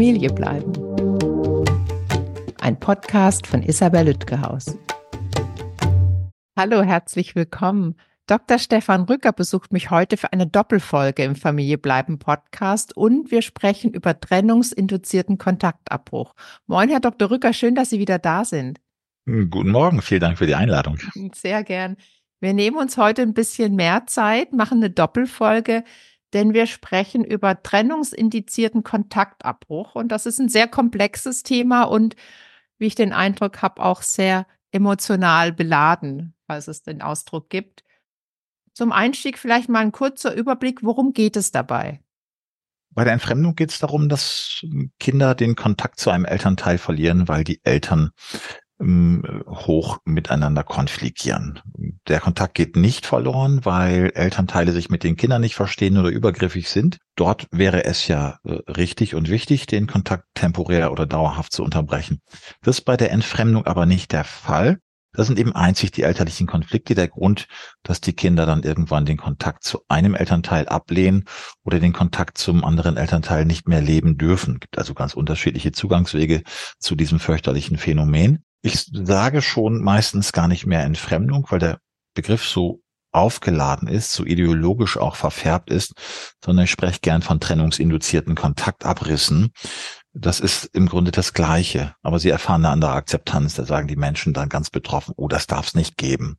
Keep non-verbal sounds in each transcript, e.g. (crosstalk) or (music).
Familie bleiben. Ein Podcast von Isabel Lütgehaus. Hallo, herzlich willkommen. Dr. Stefan Rücker besucht mich heute für eine Doppelfolge im Familie bleiben Podcast und wir sprechen über trennungsinduzierten Kontaktabbruch. Moin, Herr Dr. Rücker, schön, dass Sie wieder da sind. Guten Morgen, vielen Dank für die Einladung. Sehr gern. Wir nehmen uns heute ein bisschen mehr Zeit, machen eine Doppelfolge, denn wir sprechen über trennungsindizierten Kontaktabbruch und das ist ein sehr komplexes Thema und wie ich den Eindruck habe, auch sehr emotional beladen, falls es den Ausdruck gibt. Zum Einstieg vielleicht mal ein kurzer Überblick, worum geht es dabei? Bei der Entfremdung geht es darum, dass Kinder den Kontakt zu einem Elternteil verlieren, weil die Eltern ähm, hoch miteinander konfligieren. Der Kontakt geht nicht verloren, weil Elternteile sich mit den Kindern nicht verstehen oder übergriffig sind. Dort wäre es ja äh, richtig und wichtig, den Kontakt temporär oder dauerhaft zu unterbrechen. Das ist bei der Entfremdung aber nicht der Fall. Das sind eben einzig die elterlichen Konflikte der Grund, dass die Kinder dann irgendwann den Kontakt zu einem Elternteil ablehnen oder den Kontakt zum anderen Elternteil nicht mehr leben dürfen. Es gibt also ganz unterschiedliche Zugangswege zu diesem fürchterlichen Phänomen. Ich sage schon meistens gar nicht mehr Entfremdung, weil der Begriff so aufgeladen ist, so ideologisch auch verfärbt ist, sondern ich spreche gern von trennungsinduzierten Kontaktabrissen. Das ist im Grunde das Gleiche, aber sie erfahren eine andere Akzeptanz. Da sagen die Menschen dann ganz betroffen, oh, das darf es nicht geben.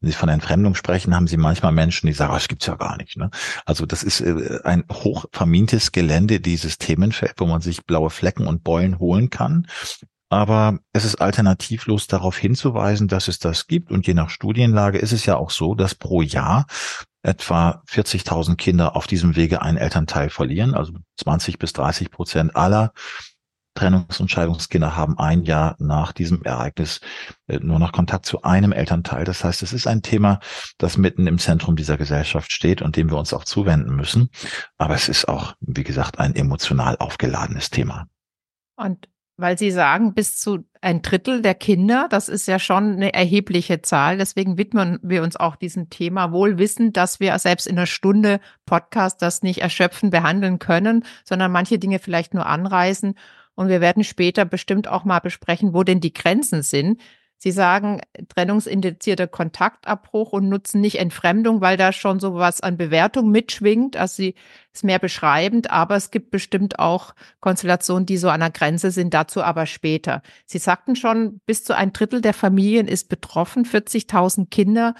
Wenn sie von Entfremdung sprechen, haben sie manchmal Menschen, die sagen, oh, das gibt's ja gar nicht. Ne? Also das ist äh, ein hochvermintes Gelände, dieses Themenfeld, wo man sich blaue Flecken und Beulen holen kann. Aber es ist alternativlos darauf hinzuweisen, dass es das gibt. Und je nach Studienlage ist es ja auch so, dass pro Jahr etwa 40.000 Kinder auf diesem Wege einen Elternteil verlieren. Also 20 bis 30 Prozent aller Trennungs- und Scheidungskinder haben ein Jahr nach diesem Ereignis äh, nur noch Kontakt zu einem Elternteil. Das heißt, es ist ein Thema, das mitten im Zentrum dieser Gesellschaft steht und dem wir uns auch zuwenden müssen. Aber es ist auch, wie gesagt, ein emotional aufgeladenes Thema. Und weil Sie sagen, bis zu ein Drittel der Kinder, das ist ja schon eine erhebliche Zahl. Deswegen widmen wir uns auch diesem Thema, wohl wissend, dass wir selbst in einer Stunde Podcast das nicht erschöpfen behandeln können, sondern manche Dinge vielleicht nur anreißen. Und wir werden später bestimmt auch mal besprechen, wo denn die Grenzen sind. Sie sagen trennungsindizierter Kontaktabbruch und nutzen nicht Entfremdung, weil da schon so was an Bewertung mitschwingt. Also sie ist mehr beschreibend, aber es gibt bestimmt auch Konstellationen, die so an der Grenze sind, dazu aber später. Sie sagten schon, bis zu ein Drittel der Familien ist betroffen, 40.000 Kinder.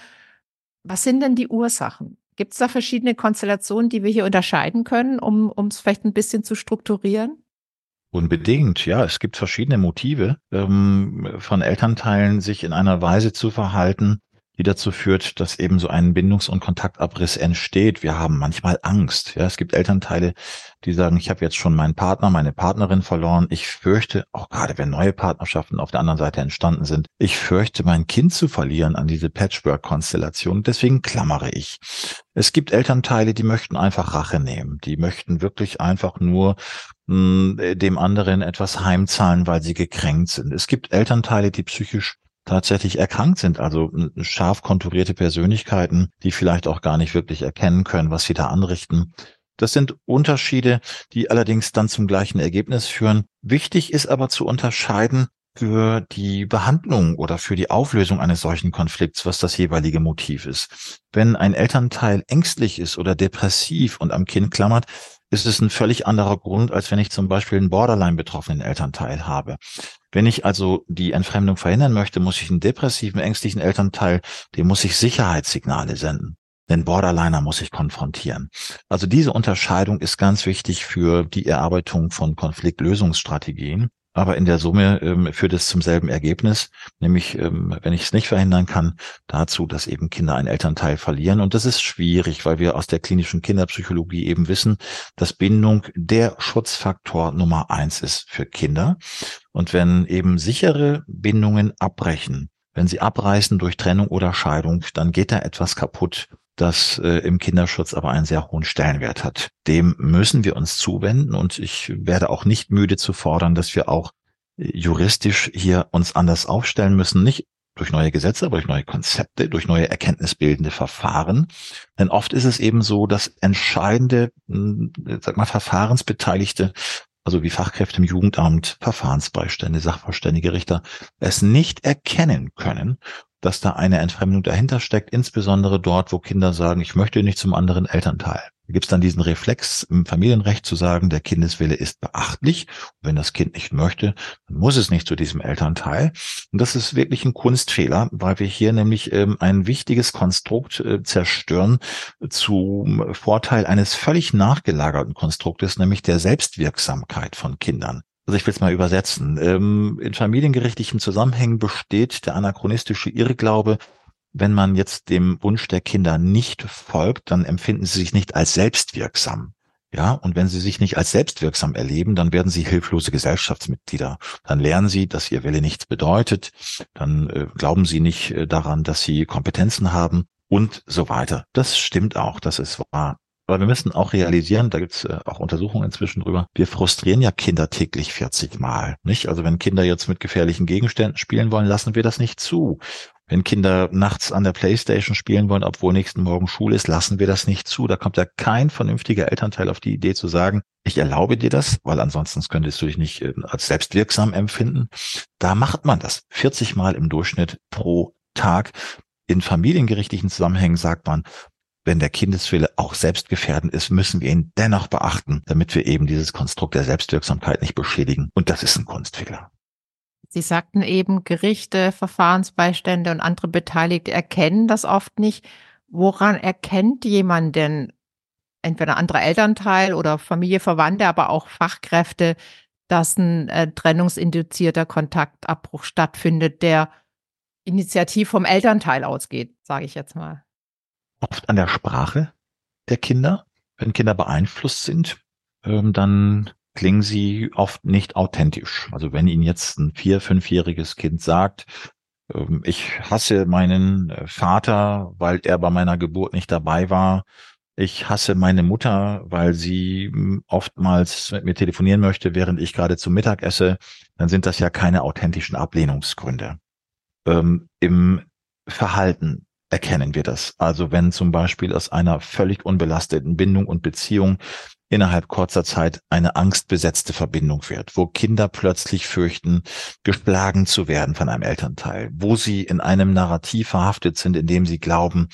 Was sind denn die Ursachen? Gibt es da verschiedene Konstellationen, die wir hier unterscheiden können, um es vielleicht ein bisschen zu strukturieren? Unbedingt, ja. Es gibt verschiedene Motive ähm, von Elternteilen, sich in einer Weise zu verhalten, die dazu führt, dass eben so ein Bindungs- und Kontaktabriss entsteht. Wir haben manchmal Angst. Ja, es gibt Elternteile, die sagen, ich habe jetzt schon meinen Partner, meine Partnerin verloren. Ich fürchte, auch gerade wenn neue Partnerschaften auf der anderen Seite entstanden sind, ich fürchte, mein Kind zu verlieren an diese Patchwork-Konstellation. Deswegen klammere ich. Es gibt Elternteile, die möchten einfach Rache nehmen. Die möchten wirklich einfach nur mh, hm, dem anderen etwas heimzahlen, weil sie gekränkt sind. Es gibt Elternteile, die psychisch tatsächlich erkrankt sind, also scharf konturierte Persönlichkeiten, die vielleicht auch gar nicht wirklich erkennen können, was sie da anrichten. Das sind Unterschiede, die allerdings dann zum gleichen Ergebnis führen. Wichtig ist aber zu unterscheiden für die Behandlung oder für die Auflösung eines solchen Konflikts, was das jeweilige Motiv ist. Wenn ein Elternteil ängstlich ist oder depressiv und am Kind klammert, ist es ein völlig anderer Grund, als wenn ich zum Beispiel einen Borderline betroffenen Elternteil habe. Wenn ich also die Entfremdung verhindern möchte, muss ich einen depressiven, ängstlichen Elternteil, dem muss ich Sicherheitssignale senden. Den Borderliner muss ich konfrontieren. Also diese Unterscheidung ist ganz wichtig für die Erarbeitung von Konfliktlösungsstrategien. Aber in der Summe ähm, führt es zum selben Ergebnis, nämlich, ähm, wenn ich es nicht verhindern kann, dazu, dass eben Kinder einen Elternteil verlieren. Und das ist schwierig, weil wir aus der klinischen Kinderpsychologie eben wissen, dass Bindung der Schutzfaktor Nummer eins ist für Kinder. Und wenn eben sichere Bindungen abbrechen, wenn sie abreißen durch Trennung oder Scheidung, dann geht da etwas kaputt das äh, im Kinderschutz aber einen sehr hohen Stellenwert hat. Dem müssen wir uns zuwenden und ich werde auch nicht müde zu fordern, dass wir auch äh, juristisch hier uns anders aufstellen müssen, nicht durch neue Gesetze, aber durch neue Konzepte, durch neue erkenntnisbildende Verfahren. Denn oft ist es eben so, dass entscheidende, hm, sag mal, Verfahrensbeteiligte also wie Fachkräfte im Jugendamt, Verfahrensbeistände, Sachverständige, Richter, es nicht erkennen können, dass da eine Entfremdung dahinter steckt, insbesondere dort, wo Kinder sagen, ich möchte nicht zum anderen Elternteil. Da gibt es dann diesen Reflex im Familienrecht zu sagen, der Kindeswille ist beachtlich. Und wenn das Kind nicht möchte, dann muss es nicht zu diesem Elternteil. Und das ist wirklich ein Kunstfehler, weil wir hier nämlich ähm, ein wichtiges Konstrukt äh, zerstören zum Vorteil eines völlig nachgelagerten Konstruktes, nämlich der Selbstwirksamkeit von Kindern. Also ich will es mal übersetzen. Ähm, in familiengerichtlichen Zusammenhängen besteht der anachronistische Irrglaube, wenn man jetzt dem Wunsch der Kinder nicht folgt, dann empfinden sie sich nicht als selbstwirksam. Ja, und wenn sie sich nicht als selbstwirksam erleben, dann werden sie hilflose Gesellschaftsmitglieder. Dann lernen sie, dass ihr Wille nichts bedeutet. Dann äh, glauben sie nicht äh, daran, dass sie Kompetenzen haben und so weiter. Das stimmt auch, das ist wahr. Aber wir müssen auch realisieren, da gibt es äh, auch Untersuchungen inzwischen drüber, wir frustrieren ja Kinder täglich 40 Mal. Nicht? Also wenn Kinder jetzt mit gefährlichen Gegenständen spielen wollen, lassen wir das nicht zu. Wenn Kinder nachts an der Playstation spielen wollen, obwohl nächsten Morgen Schule ist, lassen wir das nicht zu. Da kommt ja kein vernünftiger Elternteil auf die Idee zu sagen, ich erlaube dir das, weil ansonsten könntest du dich nicht äh, als selbstwirksam empfinden. Da macht man das 40 Mal im Durchschnitt pro Tag. In familiengerichtlichen Zusammenhängen sagt man, wenn der Kindeswille auch selbstgefährdend ist, müssen wir ihn dennoch beachten, damit wir eben dieses Konstrukt der Selbstwirksamkeit nicht beschädigen. Und das ist ein Kunstfehler. Sie sagten eben, Gerichte, Verfahrensbeistände und andere Beteiligte erkennen das oft nicht. Woran erkennt jemand denn, entweder anderer Elternteil oder Familie, Verwandte, aber auch Fachkräfte, dass ein äh, trennungsinduzierter Kontaktabbruch stattfindet, der initiativ vom Elternteil ausgeht, sage ich jetzt mal? Oft an der Sprache der Kinder. Wenn Kinder beeinflusst sind, ähm, dann klingen sie oft nicht authentisch. Also wenn Ihnen jetzt ein vier-, fünfjähriges Kind sagt, ähm, ich hasse meinen äh, Vater, weil er bei meiner Geburt nicht dabei war. Ich hasse meine Mutter, weil sie hm, oftmals mit mir telefonieren möchte, während ich gerade zum Mittag esse. Dann sind das ja keine authentischen Ablehnungsgründe. Ähm, Im Verhalten erkennen wir das. Also wenn zum Beispiel aus einer völlig unbelasteten Bindung und Beziehung innerhalb kurzer Zeit eine angstbesetzte Verbindung wird, wo Kinder plötzlich fürchten, geschlagen zu werden von einem Elternteil, wo sie in einem Narrativ verhaftet sind, in dem sie glauben,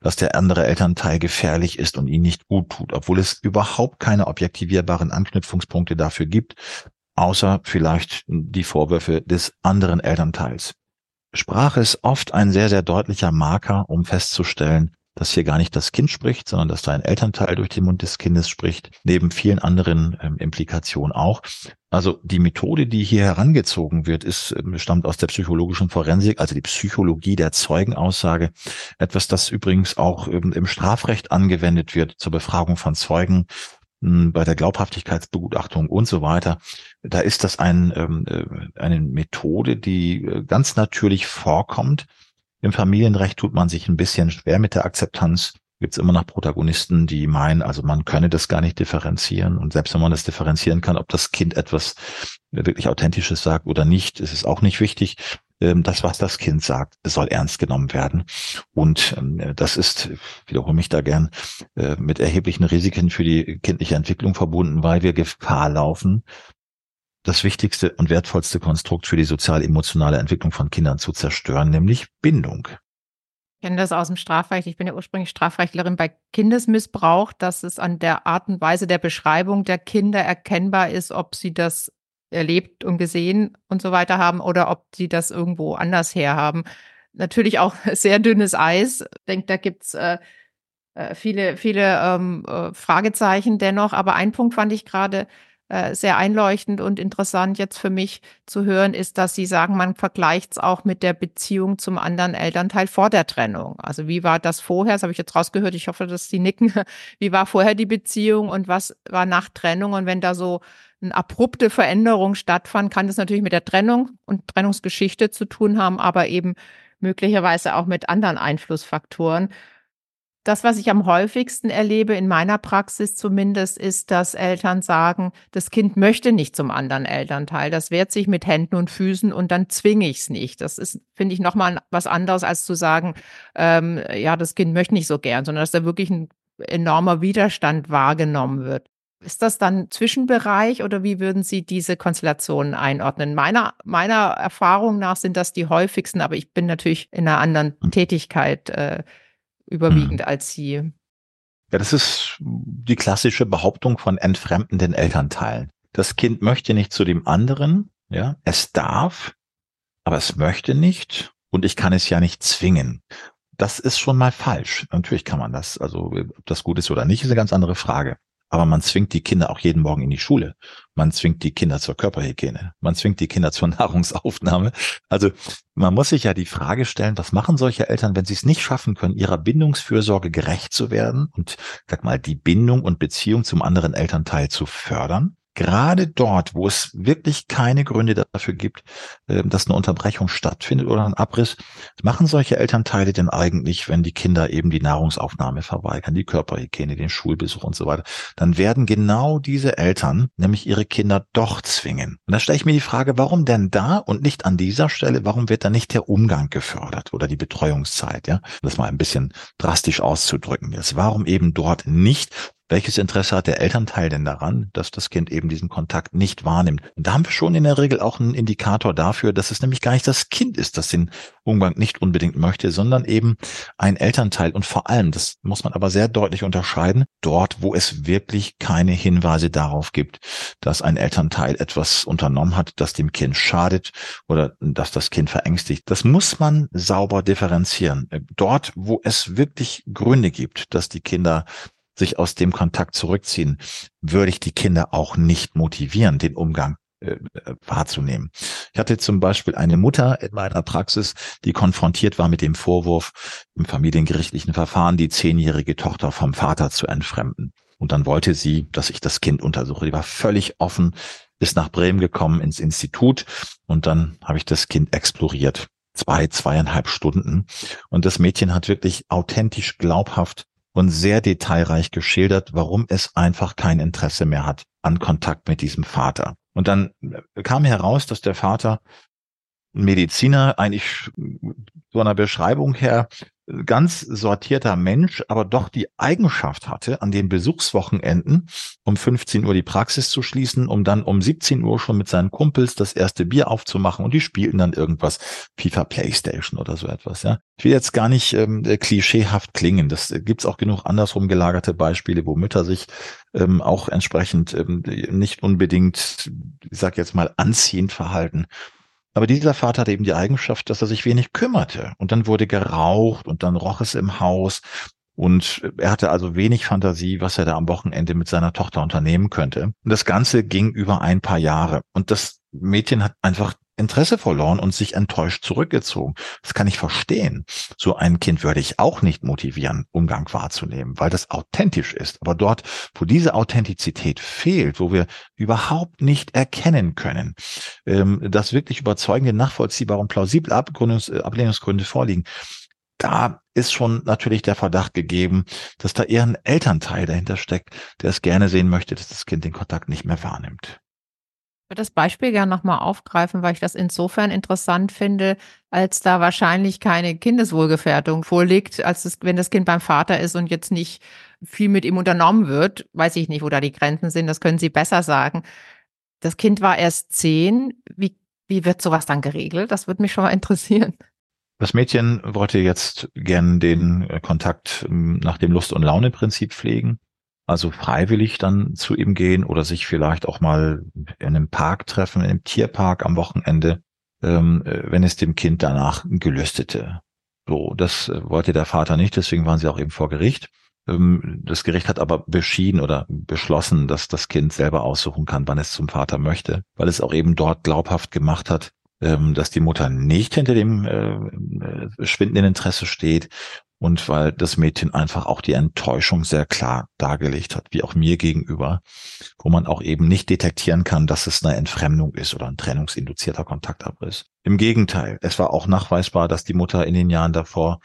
dass der andere Elternteil gefährlich ist und ihnen nicht gut tut, obwohl es überhaupt keine objektivierbaren Anknüpfungspunkte dafür gibt, außer vielleicht die Vorwürfe des anderen Elternteils. Sprache ist oft ein sehr, sehr deutlicher Marker, um festzustellen, dass hier gar nicht das Kind spricht, sondern dass da ein Elternteil durch den Mund des Kindes spricht, neben vielen anderen ähm, Implikationen auch. Also die Methode, die hier herangezogen wird, ist, ähm, stammt aus der psychologischen Forensik, also die Psychologie der Zeugenaussage. Etwas, das übrigens auch ähm, im Strafrecht angewendet wird zur Befragung von Zeugen bei der Glaubhaftigkeitsbegutachtung und so weiter. Da ist das ein, ähm, äh, eine Methode, die äh, ganz natürlich vorkommt, im Familienrecht tut man sich ein bisschen schwer mit der Akzeptanz. Gibt es immer noch Protagonisten, die meinen, also man könne das gar nicht differenzieren. Und selbst wenn man das differenzieren kann, ob das Kind etwas wirklich Authentisches sagt oder nicht, ist es auch nicht wichtig. Ähm, das, was das Kind sagt, soll ernst genommen werden. Und ähm, das ist, wiederhole mich da gern, äh, mit erheblichen Risiken für die kindliche Entwicklung verbunden, weil wir Gefahr laufen, das wichtigste und wertvollste Konstrukt für die sozial-emotionale Entwicklung von Kindern zu zerstören, nämlich Bindung. Ich kenne das aus dem Strafrecht. Ich bin ja ursprünglich Strafrechtlerin bei Kindesmissbrauch, dass es an der Art und Weise der Beschreibung der Kinder erkennbar ist, ob sie das erlebt und gesehen und so weiter haben oder ob sie das irgendwo anders herhaben. Natürlich auch (laughs) sehr dünnes Eis. Ich denke, da gibt's äh, äh, viele, viele ähm, äh, Fragezeichen dennoch. Aber ein Punkt fand ich gerade äh, sehr einleuchtend und interessant jetzt für mich zu hören, ist, dass Sie sagen, man vergleicht es auch mit der Beziehung zum anderen Elternteil vor der Trennung. Also wie war das vorher? Das habe ich jetzt rausgehört. Ich hoffe, dass Sie nicken. (laughs) Wie war vorher die Beziehung und was war nach Trennung? Und wenn da so eine abrupte Veränderung stattfand, kann das natürlich mit der Trennung und Trennungsgeschichte zu tun haben, aber eben möglicherweise auch mit anderen Einflussfaktoren. Das, was ich am häufigsten erlebe, in meiner Praxis zumindest, ist, dass Eltern sagen, das Kind möchte nicht zum anderen Elternteil. Das wehrt sich mit Händen und Füßen und dann zwinge ich es nicht. Das ist, finde ich, nochmal was anderes, als zu sagen, ähm, ja, das Kind möchte nicht so gern, sondern dass da wirklich ein enormer Widerstand wahrgenommen wird. Ist das dann Zwischenbereich oder wie würden Sie diese Konstellationen einordnen? Meiner, meiner Erfahrung nach sind das die häufigsten, aber ich bin natürlich in einer anderen hm. Tätigkeit äh, überwiegend mhm. als Sie. Ja, das ist die klassische Behauptung von entfremdenden Elternteilen. Das Kind möchte nicht zu dem anderen, ja, es darf, aber es möchte nicht und ich kann es ja nicht zwingen. Das ist schon mal falsch. Natürlich kann man das. Also, ob das gut ist oder nicht, ist eine ganz andere Frage. Aber man zwingt die Kinder auch jeden Morgen in die Schule. Man zwingt die Kinder zur Körperhygiene. Man zwingt die Kinder zur (laughs) Nahrungsaufnahme. Also man muss sich ja die Frage stellen, was machen solche Eltern, wenn sie es nicht schaffen können, ihrer Bindungsfürsorge gerecht zu werden und, sag mal, die Bindung und Beziehung zum anderen Elternteil zu fördern? Gerade dort, wo es wirklich keine Gründe dafür gibt, ähm, dass eine Unterbrechung stattfindet oder ein Abriss, machen solche Elternteile denn eigentlich, wenn die Kinder eben die Nahrungsaufnahme verweigern, die Körperhygiene, den Schulbesuch und so weiter, dann werden genau diese Eltern nämlich ihre Kinder doch zwingen. Und da stelle ich mir die Frage, warum denn da und nicht an dieser Stelle, warum wird da nicht der Umgang gefördert oder die Betreuungszeit, ja? Das mal ein bisschen drastisch auszudrücken jetzt. Warum eben dort nicht welches Interesse hat der Elternteil denn daran, dass das Kind eben diesen Kontakt nicht wahrnimmt? Und da haben wir schon in der Regel auch einen Indikator dafür, dass es nämlich gar nicht das Kind ist, das den Umgang nicht unbedingt möchte, sondern eben ein Elternteil. Und vor allem, das muss man aber sehr deutlich unterscheiden, dort, wo es wirklich keine Hinweise darauf gibt, dass ein Elternteil etwas unternommen hat, das dem Kind schadet oder dass das Kind verängstigt. Das muss man sauber differenzieren. Dort, wo es wirklich Gründe gibt, dass die Kinder sich aus dem Kontakt zurückziehen, würde ich die Kinder auch nicht motivieren, den Umgang äh, wahrzunehmen. Ich hatte zum Beispiel eine Mutter in meiner Praxis, die konfrontiert war mit dem Vorwurf, im familiengerichtlichen Verfahren die zehnjährige Tochter vom Vater zu entfremden. Und dann wollte sie, dass ich das Kind untersuche. Die war völlig offen, ist nach Bremen gekommen ins Institut und dann habe ich das Kind exploriert. Zwei, zweieinhalb Stunden. Und das Mädchen hat wirklich authentisch glaubhaft und sehr detailreich geschildert, warum es einfach kein Interesse mehr hat an Kontakt mit diesem Vater. Und dann kam heraus, dass der Vater Mediziner eigentlich so einer Beschreibung her ganz sortierter Mensch, aber doch die Eigenschaft hatte, an den Besuchswochenenden um 15 Uhr die Praxis zu schließen, um dann um 17 Uhr schon mit seinen Kumpels das erste Bier aufzumachen und die spielten dann irgendwas, FIFA Playstation oder so etwas. Ja, Ich will jetzt gar nicht ähm, klischeehaft klingen. Das äh, gibt's auch genug andersrum gelagerte Beispiele, wo Mütter sich ähm, auch entsprechend ähm, nicht unbedingt, ich sag jetzt mal, anziehend verhalten. Aber dieser Vater hatte eben die Eigenschaft, dass er sich wenig kümmerte. Und dann wurde geraucht und dann roch es im Haus. Und er hatte also wenig Fantasie, was er da am Wochenende mit seiner Tochter unternehmen könnte. Und das Ganze ging über ein paar Jahre. Und das Mädchen hat einfach Interesse verloren und sich enttäuscht zurückgezogen. Das kann ich verstehen. So ein Kind würde ich auch nicht motivieren, Umgang wahrzunehmen, weil das authentisch ist. Aber dort, wo diese Authentizität fehlt, wo wir überhaupt nicht erkennen können, ähm, dass wirklich überzeugende, nachvollziehbare und plausible äh, Ablehnungsgründe vorliegen, da ist schon natürlich der Verdacht gegeben, dass da eher ein Elternteil dahinter steckt, der es gerne sehen möchte, dass das Kind den Kontakt nicht mehr wahrnimmt. Würde das Beispiel gerne nochmal aufgreifen, weil ich das insofern interessant finde, als da wahrscheinlich keine Kindeswohlgefährdung vorliegt, als das, wenn das Kind beim Vater ist und jetzt nicht viel mit ihm unternommen wird. Weiß ich nicht, wo da die Grenzen sind, das können Sie besser sagen. Das Kind war erst zehn. Wie, wie wird sowas dann geregelt? Das würde mich schon mal interessieren. Das Mädchen wollte jetzt gern den Kontakt ähm, nach dem Lust- und Laune-Prinzip pflegen also freiwillig dann zu ihm gehen oder sich vielleicht auch mal in einem Park treffen, in einem Tierpark am Wochenende, ähm, äh, wenn es dem Kind danach gelüstete. So, das äh, wollte der Vater nicht, deswegen waren sie auch eben vor Gericht. Ähm, das Gericht hat aber beschieden oder beschlossen, dass das Kind selber aussuchen kann, wann es zum Vater möchte, weil es auch eben dort glaubhaft gemacht hat, ähm, dass die Mutter nicht hinter dem äh, schwindenden Interesse steht und weil das Mädchen einfach auch die Enttäuschung sehr klar dargelegt hat, wie auch mir gegenüber, wo man auch eben nicht detektieren kann, dass es eine Entfremdung ist oder ein trennungsinduzierter Kontaktabriss. Im Gegenteil, es war auch nachweisbar, dass die Mutter in den Jahren davor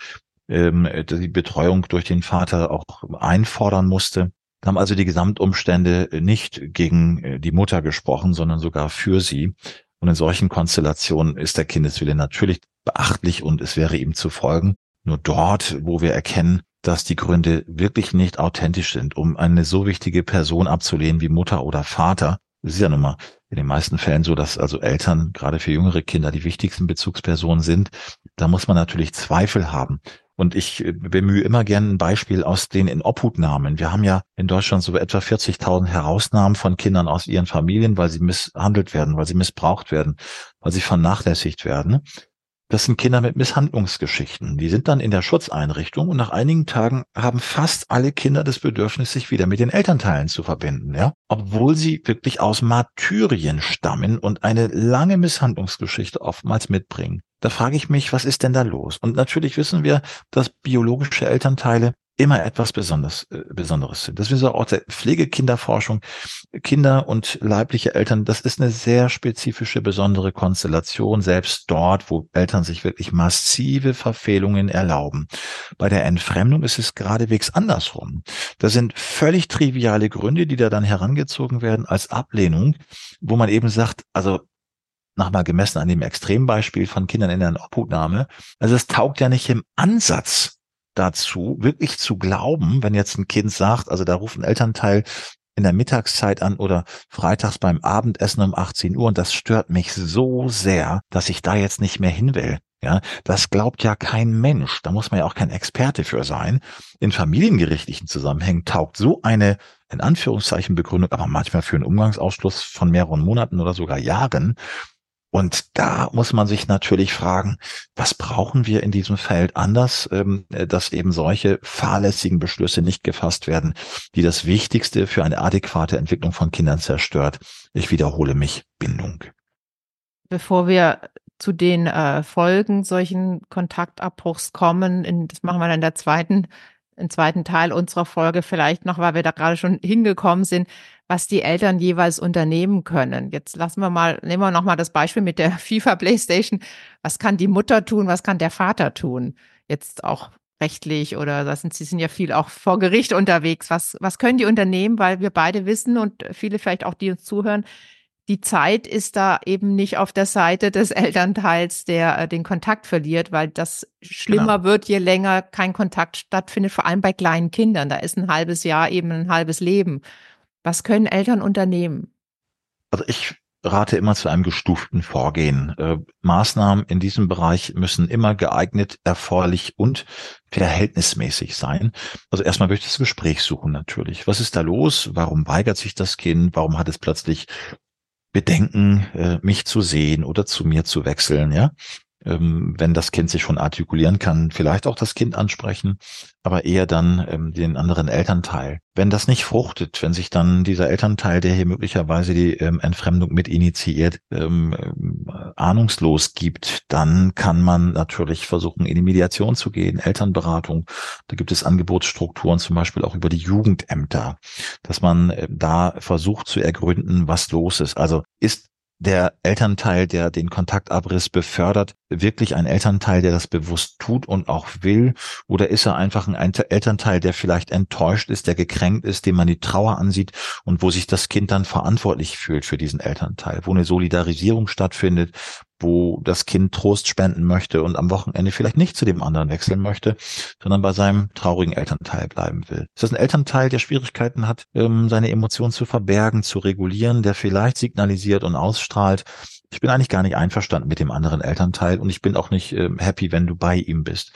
ähm, die Betreuung durch den Vater auch einfordern musste. Da haben also die Gesamtumstände nicht gegen äh, die Mutter gesprochen, sondern sogar für sie. Und in solchen Konstellationen ist der Kindeswille natürlich beachtlich und es wäre ihm zu folgen. Nur dort, wo wir erkennen, dass die Gründe wirklich nicht authentisch sind, um eine so wichtige Person abzulehnen wie Mutter oder Vater. Ist ja nun mal in den meisten Fällen so, dass also Eltern gerade für jüngere Kinder die wichtigsten Bezugspersonen sind. Da muss man natürlich Zweifel haben. Und ich äh, bemühe immer gerne ein Beispiel aus den Inobhutnahmen. Wir haben ja in Deutschland so etwa 40.000 Herausnahmen von Kindern aus ihren Familien, weil sie misshandelt werden, weil sie missbraucht werden, weil sie vernachlässigt werden. Das sind Kinder mit Misshandlungsgeschichten. Die sind dann in der Schutzeinrichtung und nach einigen Tagen haben fast alle Kinder das Bedürfnis, sich wieder mit den Elternteilen zu verbinden, ja. Obwohl sie wirklich aus Martyrien stammen und eine lange Misshandlungsgeschichte oftmals mitbringen. Da frage ich mich, was ist denn da los? Und natürlich wissen wir, dass biologische Elternteile immer etwas Besonderes, äh, Besonderes sind. Das wissen wir auch der Pflegekinderforschung. Kinder und leibliche Eltern, das ist eine sehr spezifische, besondere Konstellation, selbst dort, wo Eltern sich wirklich massive Verfehlungen erlauben. Bei der Entfremdung ist es geradewegs andersrum. Das sind völlig triviale Gründe, die da dann herangezogen werden als Ablehnung, wo man eben sagt, also nochmal gemessen an dem Extrembeispiel von Kindern in der Obhutnahme, also es taugt ja nicht im Ansatz dazu, wirklich zu glauben, wenn jetzt ein Kind sagt, also da ruft ein Elternteil in der Mittagszeit an oder freitags beim Abendessen um 18 Uhr und das stört mich so sehr, dass ich da jetzt nicht mehr hin will. Ja, das glaubt ja kein Mensch. Da muss man ja auch kein Experte für sein. In familiengerichtlichen Zusammenhängen taugt so eine, in Anführungszeichen Begründung, aber manchmal für einen Umgangsausschluss von mehreren Monaten oder sogar Jahren und da muss man sich natürlich fragen, was brauchen wir in diesem Feld anders, ähm, dass eben solche fahrlässigen Beschlüsse nicht gefasst werden, die das Wichtigste für eine adäquate Entwicklung von Kindern zerstört. Ich wiederhole mich, Bindung. Bevor wir zu den äh, Folgen solchen Kontaktabbruchs kommen, in, das machen wir dann in der zweiten, im zweiten Teil unserer Folge vielleicht noch, weil wir da gerade schon hingekommen sind was die Eltern jeweils unternehmen können. Jetzt lassen wir mal, nehmen wir nochmal das Beispiel mit der (laughs) FIFA Playstation. Was kann die Mutter tun? Was kann der Vater tun? Jetzt auch rechtlich oder das sind, sie sind ja viel auch vor Gericht unterwegs. Was, was können die unternehmen? Weil wir beide wissen und viele vielleicht auch, die uns zuhören, die Zeit ist da eben nicht auf der Seite des Elternteils, der äh, den Kontakt verliert, weil das schlimmer genau. wird, je länger kein Kontakt stattfindet, vor allem bei kleinen Kindern. Da ist ein halbes Jahr eben ein halbes Leben. Was können Eltern unternehmen? Also ich rate immer zu einem gestuften Vorgehen. Äh, Maßnahmen in diesem Bereich müssen immer geeignet, erforderlich und verhältnismäßig sein. Also erstmal möchte ich das Gespräch suchen natürlich. Was ist da los? Warum weigert sich das Kind? Warum hat es plötzlich Bedenken, äh, mich zu sehen oder zu mir zu wechseln? Ja, wenn das Kind sich schon artikulieren kann, vielleicht auch das Kind ansprechen, aber eher dann ähm, den anderen Elternteil. Wenn das nicht fruchtet, wenn sich dann dieser Elternteil, der hier möglicherweise die ähm, Entfremdung mit initiiert, ähm, äh, ahnungslos gibt, dann kann man natürlich versuchen, in die Mediation zu gehen, Elternberatung. Da gibt es Angebotsstrukturen, zum Beispiel auch über die Jugendämter, dass man äh, da versucht zu ergründen, was los ist. Also ist der Elternteil, der den Kontaktabriss befördert, wirklich ein Elternteil, der das bewusst tut und auch will? Oder ist er einfach ein Elternteil, der vielleicht enttäuscht ist, der gekränkt ist, dem man die Trauer ansieht und wo sich das Kind dann verantwortlich fühlt für diesen Elternteil, wo eine Solidarisierung stattfindet, wo das Kind Trost spenden möchte und am Wochenende vielleicht nicht zu dem anderen wechseln möchte, sondern bei seinem traurigen Elternteil bleiben will. Ist das ein Elternteil, der Schwierigkeiten hat, ähm, seine Emotionen zu verbergen, zu regulieren, der vielleicht signalisiert und ausstrahlt, ich bin eigentlich gar nicht einverstanden mit dem anderen Elternteil und ich bin auch nicht äh, happy, wenn du bei ihm bist.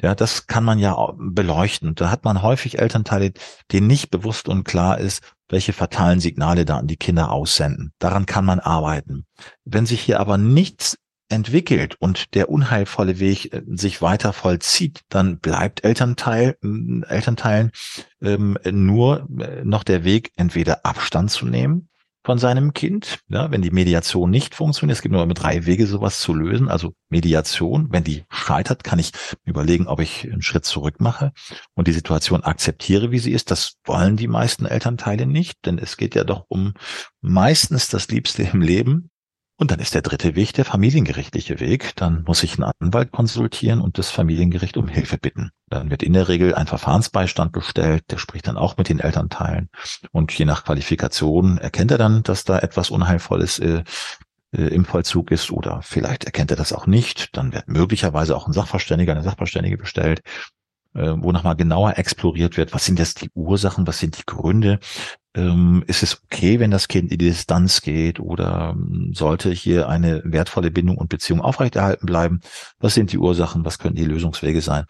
Ja, das kann man ja beleuchten. Da hat man häufig Elternteile, denen nicht bewusst und klar ist, welche fatalen Signale da an die Kinder aussenden. Daran kann man arbeiten. Wenn sich hier aber nichts entwickelt und der unheilvolle Weg äh, sich weiter vollzieht, dann bleibt Elternteil, Elternteilen ähm, nur äh, noch der Weg, entweder Abstand zu nehmen von seinem Kind. Ja, wenn die Mediation nicht funktioniert, es gibt nur immer drei Wege, sowas zu lösen. Also Mediation, wenn die scheitert, kann ich überlegen, ob ich einen Schritt zurück mache und die Situation akzeptiere, wie sie ist. Das wollen die meisten Elternteile nicht, denn es geht ja doch um meistens das Liebste im Leben, und dann ist der dritte Weg der familiengerichtliche Weg. Dann muss ich einen Anwalt konsultieren und das Familiengericht um Hilfe bitten. Dann wird in der Regel ein Verfahrensbeistand bestellt, der spricht dann auch mit den Elternteilen. Und je nach Qualifikation erkennt er dann, dass da etwas Unheilvolles äh, äh, im Vollzug ist oder vielleicht erkennt er das auch nicht. Dann wird möglicherweise auch ein Sachverständiger, eine Sachverständige bestellt. äh, wo nochmal genauer exploriert wird, was sind jetzt die Ursachen, was sind die Gründe, ähm, ist es okay, wenn das Kind in die Distanz geht oder ähm, sollte hier eine wertvolle Bindung und Beziehung aufrechterhalten bleiben? Was sind die Ursachen? Was könnten die Lösungswege sein?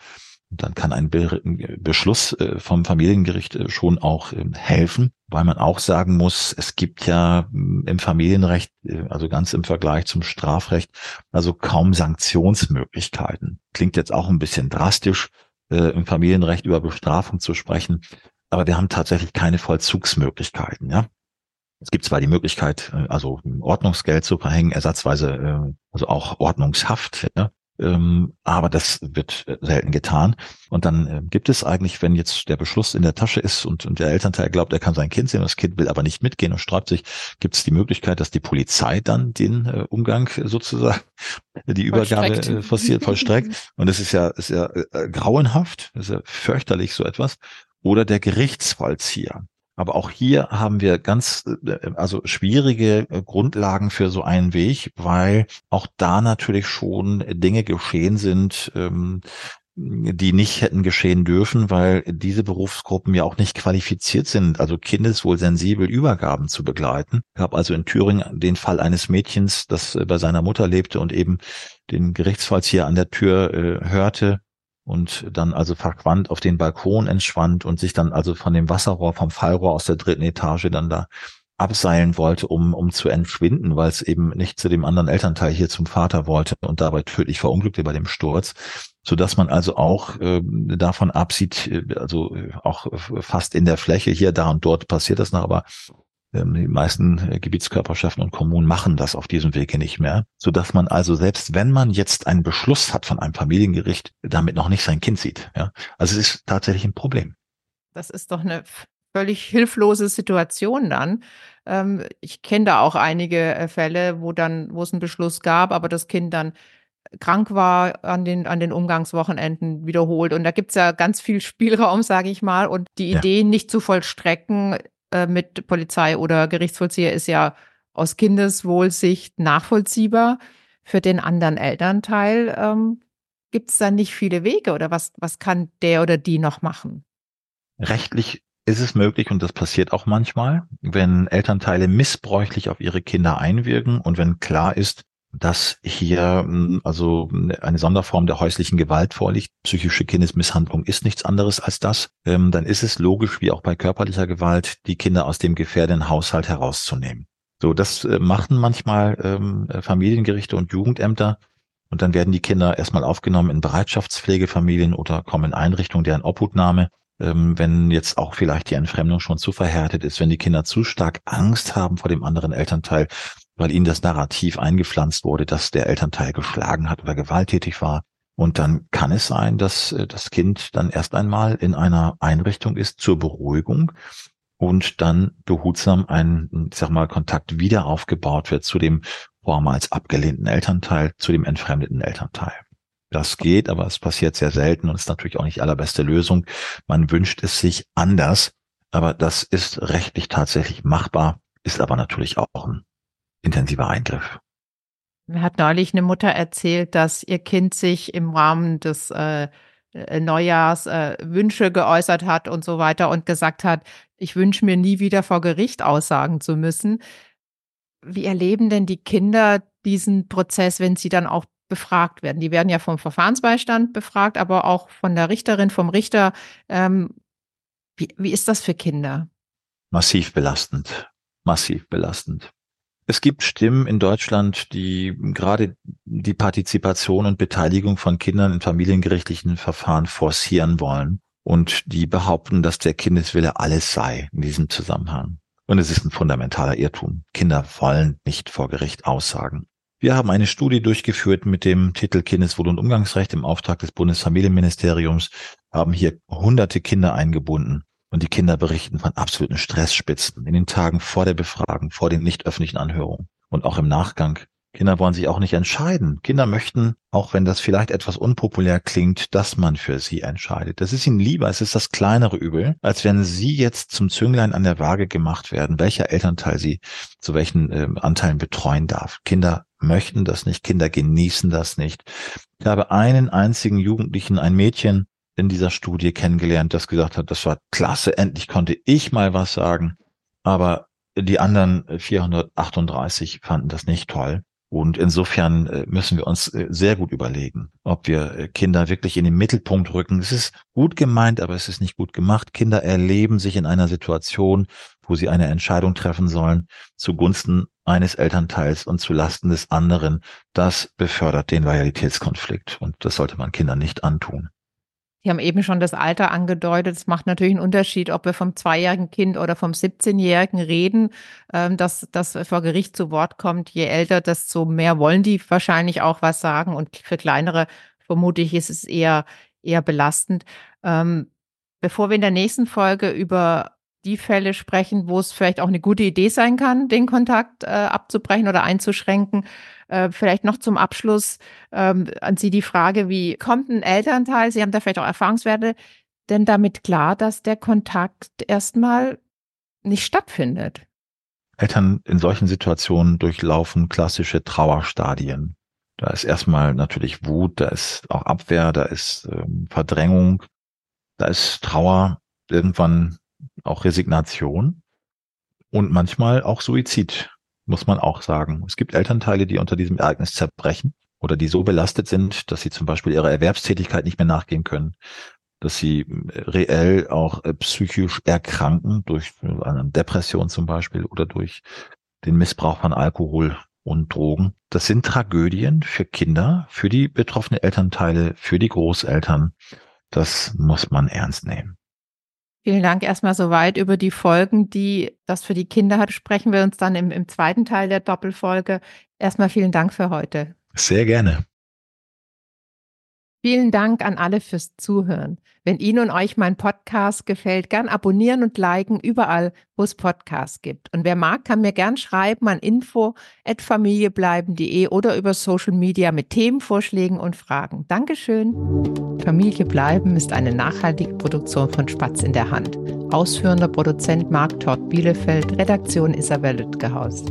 Und dann kann ein Be Beschluss äh, vom Familiengericht äh, schon auch ähm, helfen, weil man auch sagen muss, es gibt ja mm, im Familienrecht, äh, also ganz im Vergleich zum Strafrecht, also kaum Sanktionsmöglichkeiten. Klingt jetzt auch ein bisschen drastisch, im Familienrecht über Bestrafung zu sprechen aber wir haben tatsächlich keine Vollzugsmöglichkeiten. Ja, es gibt zwar die Möglichkeit, äh, also Ordnungsgeld zu verhängen, ersatzweise äh, also auch Ordnungshaft, ja, ähm, aber das wird äh, selten getan. Und dann gibt es eigentlich, wenn jetzt der Beschluss in der Tasche ist und, und der Elternteil glaubt, er kann sein Kind sehen, das Kind will aber nicht mitgehen und sträubt sich, gibt es die Möglichkeit, dass die Polizei dann den Umgang sozusagen, (laughs) die Übergabe forciert, vollstreckt. (laughs) Und das ist ja, ist ja grauenhaft, das ist ja fürchterlich so etwas oder der Gerichtsvollzieher. Aber auch hier haben wir ganz, äh, also schwierige äh, Grundlagen für so einen Weg, weil auch da natürlich schon Dinge geschehen sind, ähm, die nicht hätten geschehen dürfen, weil diese Berufsgruppen ja auch nicht qualifiziert sind, also kindeswohlsensibel Übergaben zu begleiten. Ich habe also in Thüringen den Fall eines Mädchens, das äh, bei seiner Mutter lebte und eben den Gerichtsvollzieher an der Tür äh, hörte und dann also verquandt auf den Balkon entschwand und sich dann also von dem Wasserrohr, vom Fallrohr aus der dritten Etage dann da abseilen wollte, um, um zu entschwinden, weil es eben nicht zu dem anderen Elternteil hier zum Vater wollte und dabei tödlich verunglückte bei dem Sturz, so dass man also auch äh, davon absieht, äh, also äh, auch fast in der Fläche hier, da und dort passiert das noch, aber die meisten äh, Gebietskörperschaften und Kommunen machen das auf diesem Wege nicht mehr, so dass man also selbst wenn man jetzt einen Beschluss hat von einem Familiengericht, damit noch nicht sein Kind sieht. Ja, also es ist tatsächlich ein Problem. Das ist doch eine völlig hilflose Situation dann. Ähm, ich kenne da auch einige äh, Fälle, wo dann, wo es einen Beschluss gab, aber das Kind dann krank war an den, an den Umgangswochenenden wiederholt. Und da gibt es ja ganz viel Spielraum, sage ich mal. Und die ja. Idee nicht zu vollstrecken, äh, mit Polizei oder Gerichtsvollzieher ist ja aus Kindeswohlsicht nachvollziehbar. Für den anderen Elternteil ähm, gibt es da nicht viele Wege oder was, was kann der oder die noch machen? Rechtlich ist es möglich und das passiert auch manchmal, wenn Elternteile missbräuchlich auf ihre Kinder einwirken und wenn klar ist, dass hier hm, also eine Sonderform der häuslichen Gewalt vorliegt. Psychische Kindesmisshandlung ist nichts anderes als das. Ähm, dann ist es logisch, wie auch bei körperlicher Gewalt, die Kinder aus dem gefährdenden Haushalt herauszunehmen. So, das äh, machen manchmal ähm, Familiengerichte und Jugendämter. Und dann werden die Kinder erstmal aufgenommen in Bereitschaftspflegefamilien oder kommen in Einrichtungen deren Obhutnahme. Ähm, wenn jetzt auch vielleicht die Entfremdung schon zu verhärtet ist, wenn die Kinder zu stark Angst haben vor dem anderen Elternteil, weil ihnen das Narrativ eingepflanzt wurde, dass der Elternteil geschlagen hat oder gewalttätig war. Und dann kann es sein, dass äh, das Kind dann erst einmal in einer Einrichtung ist zur Beruhigung und dann behutsam ein, ich sag mal, Kontakt wieder aufgebaut wird zu dem vormals abgelehnten Elternteil, zu dem entfremdeten Elternteil. Das geht, aber es passiert sehr selten und ist natürlich auch nicht allerbeste Lösung. Man wünscht es sich anders, aber das ist rechtlich tatsächlich machbar, ist aber natürlich auch ein intensiver Eingriff. Mir hat neulich eine Mutter erzählt, dass ihr Kind sich im Rahmen des äh, äh, Neujahrs äh, Wünsche geäußert hat und so weiter und gesagt hat, ich wünsche mir nie wieder vor Gericht aussagen zu müssen. Wie erleben denn die Kinder diesen Prozess, wenn sie dann auch befragt werden? Die werden ja vom Verfahrensbeistand befragt, aber auch von der Richterin, vom Richter. Ähm, wie, wie ist das für Kinder? Massiv belastend. Massiv belastend. Es gibt Stimmen in Deutschland, die gerade die Partizipation und Beteiligung von Kindern in familiengerichtlichen Verfahren forcieren wollen und die behaupten, dass der Kindeswille alles sei in diesem Zusammenhang. Und es ist ein fundamentaler Irrtum. Kinder wollen nicht vor Gericht aussagen. Wir haben eine Studie durchgeführt mit dem Titel Kindeswohl und Umgangsrecht im Auftrag des Bundesfamilienministeriums, haben hier hunderte Kinder eingebunden und die Kinder berichten von absoluten Stressspitzen in den Tagen vor der Befragung, vor den nicht öffentlichen Anhörungen und auch im Nachgang. Kinder wollen sich auch nicht entscheiden. Kinder möchten, auch wenn das vielleicht etwas unpopulär klingt, dass man für sie entscheidet. Das ist ihnen lieber, es ist das kleinere Übel, als wenn sie jetzt zum Zünglein an der Waage gemacht werden, welcher Elternteil sie zu welchen äh, Anteilen betreuen darf. Kinder möchten das nicht, Kinder genießen das nicht. Ich habe einen einzigen Jugendlichen, ein Mädchen, in dieser Studie kennengelernt, das gesagt hat, das war klasse, endlich konnte ich mal was sagen. Aber die anderen 438 fanden das nicht toll. Und insofern äh, müssen wir uns äh, sehr gut überlegen, ob wir äh, Kinder wirklich in den Mittelpunkt rücken. Es ist gut gemeint, aber es ist nicht gut gemacht. Kinder erleben sich in einer Situation, wo sie eine Entscheidung treffen sollen zugunsten eines Elternteils und zu Lasten des anderen. Das befördert den Loyalitätskonflikt und das sollte man Kindern nicht antun. Sie haben eben schon das Alter angedeutet. Es macht natürlich einen Unterschied, ob wir vom zweijährigen Kind oder vom 17-Jährigen reden, ähm, dass das vor Gericht zu Wort kommt. Je älter, desto mehr wollen die wahrscheinlich auch was sagen. Und für kleinere vermute ich, ist es eher, eher belastend. Ähm, bevor wir in der nächsten Folge über die Fälle sprechen, wo es vielleicht auch eine gute Idee sein kann, den Kontakt äh, abzubrechen oder einzuschränken, äh, vielleicht noch zum Abschluss ähm, an Sie die Frage, wie kommt ein Elternteil, Sie haben da vielleicht auch Erfahrungswerte, denn damit klar, dass der Kontakt erstmal nicht stattfindet? Eltern in solchen Situationen durchlaufen klassische Trauerstadien. Da ist erstmal natürlich Wut, da ist auch Abwehr, da ist ähm, Verdrängung, da ist Trauer, irgendwann auch Resignation und manchmal auch Suizid muss man auch sagen. Es gibt Elternteile, die unter diesem Ereignis zerbrechen oder die so belastet sind, dass sie zum Beispiel ihrer Erwerbstätigkeit nicht mehr nachgehen können, dass sie äh, reell auch äh, psychisch erkranken durch eine Depression zum Beispiel oder durch den Missbrauch von Alkohol und Drogen. Das sind Tragödien für Kinder, für die betroffenen Elternteile, für die Großeltern. Das muss man ernst nehmen. Vielen Dank erstmal soweit über die Folgen, die das für die Kinder hat. Sprechen wir uns dann im, im zweiten Teil der Doppelfolge. Erstmal vielen Dank für heute. Sehr gerne. Vielen Dank an alle fürs Zuhören. Wenn Ihnen und euch mein Podcast gefällt, gern abonnieren und liken überall, wo es Podcasts gibt. Und wer mag, kann mir gern schreiben an info@familiebleiben.de oder über Social Media mit Themenvorschlägen und Fragen. Dankeschön. Familie bleiben ist eine nachhaltige Produktion von Spatz in der Hand. Ausführender Produzent Marc Todd Bielefeld, Redaktion Isabel Lütgehaus.